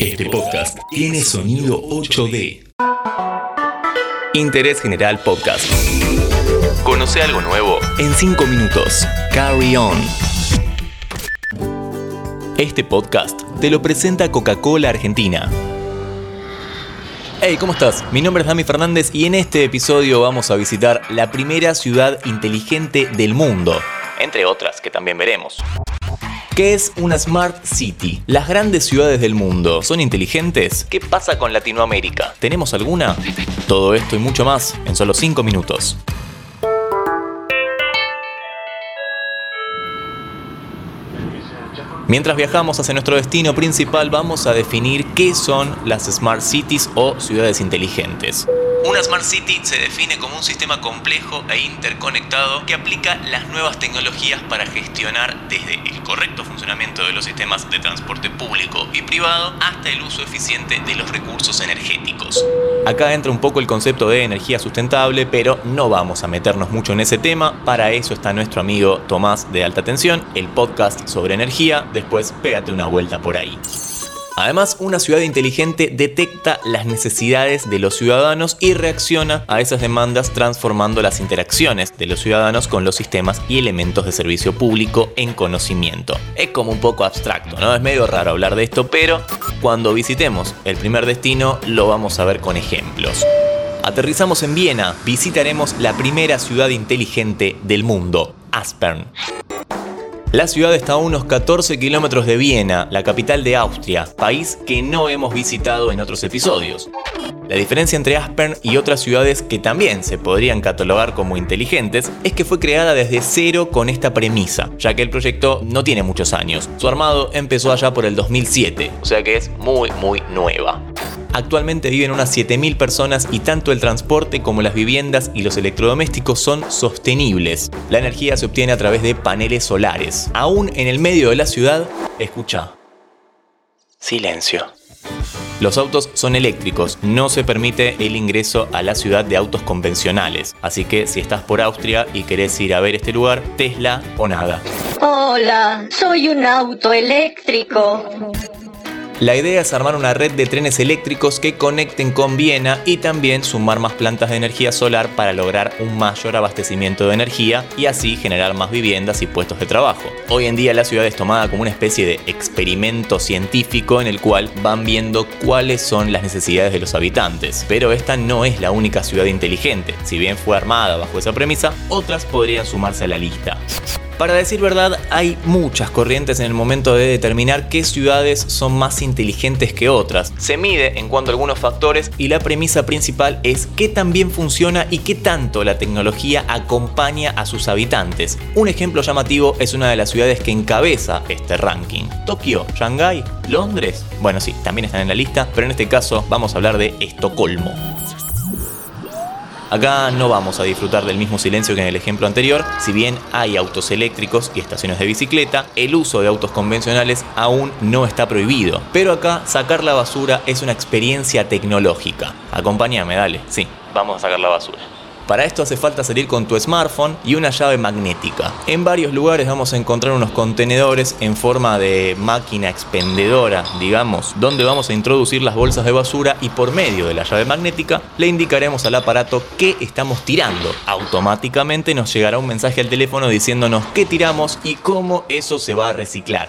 Este podcast tiene sonido 8D. Interés General Podcast. Conoce algo nuevo en 5 minutos. Carry on. Este podcast te lo presenta Coca-Cola Argentina. Hey, ¿cómo estás? Mi nombre es Dami Fernández y en este episodio vamos a visitar la primera ciudad inteligente del mundo, entre otras que también veremos. ¿Qué es una Smart City? Las grandes ciudades del mundo, ¿son inteligentes? ¿Qué pasa con Latinoamérica? ¿Tenemos alguna? Todo esto y mucho más en solo 5 minutos. Mientras viajamos hacia nuestro destino principal vamos a definir qué son las Smart Cities o ciudades inteligentes. Una Smart City se define como un sistema complejo e interconectado que aplica las nuevas tecnologías para gestionar desde el correcto funcionamiento de los sistemas de transporte público y privado hasta el uso eficiente de los recursos energéticos. Acá entra un poco el concepto de energía sustentable, pero no vamos a meternos mucho en ese tema. Para eso está nuestro amigo Tomás de Alta Tensión, el podcast sobre energía. Después pégate una vuelta por ahí. Además, una ciudad inteligente detecta las necesidades de los ciudadanos y reacciona a esas demandas transformando las interacciones de los ciudadanos con los sistemas y elementos de servicio público en conocimiento. Es como un poco abstracto, ¿no? Es medio raro hablar de esto, pero cuando visitemos el primer destino lo vamos a ver con ejemplos. Aterrizamos en Viena, visitaremos la primera ciudad inteligente del mundo, Aspern. La ciudad está a unos 14 kilómetros de Viena, la capital de Austria, país que no hemos visitado en otros episodios. La diferencia entre Aspern y otras ciudades que también se podrían catalogar como inteligentes es que fue creada desde cero con esta premisa, ya que el proyecto no tiene muchos años. Su armado empezó allá por el 2007, o sea que es muy muy nueva. Actualmente viven unas 7.000 personas y tanto el transporte como las viviendas y los electrodomésticos son sostenibles. La energía se obtiene a través de paneles solares. Aún en el medio de la ciudad, escucha. Silencio. Los autos son eléctricos, no se permite el ingreso a la ciudad de autos convencionales. Así que si estás por Austria y querés ir a ver este lugar, Tesla o nada. Hola, soy un auto eléctrico. La idea es armar una red de trenes eléctricos que conecten con Viena y también sumar más plantas de energía solar para lograr un mayor abastecimiento de energía y así generar más viviendas y puestos de trabajo. Hoy en día la ciudad es tomada como una especie de experimento científico en el cual van viendo cuáles son las necesidades de los habitantes. Pero esta no es la única ciudad inteligente. Si bien fue armada bajo esa premisa, otras podrían sumarse a la lista. Para decir verdad, hay muchas corrientes en el momento de determinar qué ciudades son más inteligentes que otras. Se mide en cuanto a algunos factores y la premisa principal es qué tan bien funciona y qué tanto la tecnología acompaña a sus habitantes. Un ejemplo llamativo es una de las ciudades que encabeza este ranking. Tokio, Shanghái, Londres. Bueno, sí, también están en la lista, pero en este caso vamos a hablar de Estocolmo. Acá no vamos a disfrutar del mismo silencio que en el ejemplo anterior, si bien hay autos eléctricos y estaciones de bicicleta, el uso de autos convencionales aún no está prohibido. Pero acá sacar la basura es una experiencia tecnológica. Acompáñame, dale, sí, vamos a sacar la basura. Para esto hace falta salir con tu smartphone y una llave magnética. En varios lugares vamos a encontrar unos contenedores en forma de máquina expendedora, digamos, donde vamos a introducir las bolsas de basura y por medio de la llave magnética le indicaremos al aparato qué estamos tirando. Automáticamente nos llegará un mensaje al teléfono diciéndonos qué tiramos y cómo eso se va a reciclar.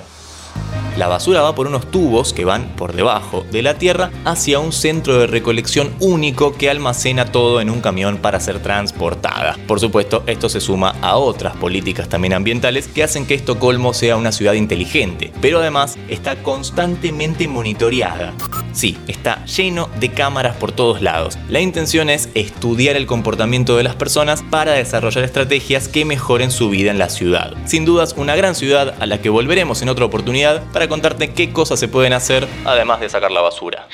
La basura va por unos tubos que van por debajo de la tierra hacia un centro de recolección único que almacena todo en un camión para ser transportada. Por supuesto, esto se suma a otras políticas también ambientales que hacen que Estocolmo sea una ciudad inteligente, pero además está constantemente monitoreada. Sí, está lleno de cámaras por todos lados. La intención es estudiar el comportamiento de las personas para desarrollar estrategias que mejoren su vida en la ciudad. Sin dudas, una gran ciudad a la que volveremos en otra oportunidad para contarte qué cosas se pueden hacer además de sacar la basura.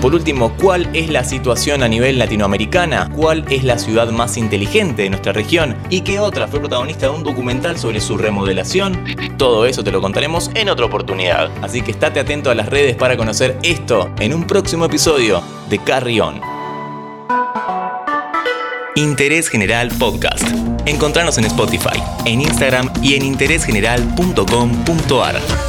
Por último, ¿cuál es la situación a nivel latinoamericana? ¿Cuál es la ciudad más inteligente de nuestra región? ¿Y qué otra fue protagonista de un documental sobre su remodelación? Todo eso te lo contaremos en otra oportunidad. Así que estate atento a las redes para conocer esto en un próximo episodio de Carrión. Interés General Podcast. Encontrarnos en Spotify, en Instagram y en interésgeneral.com.ar.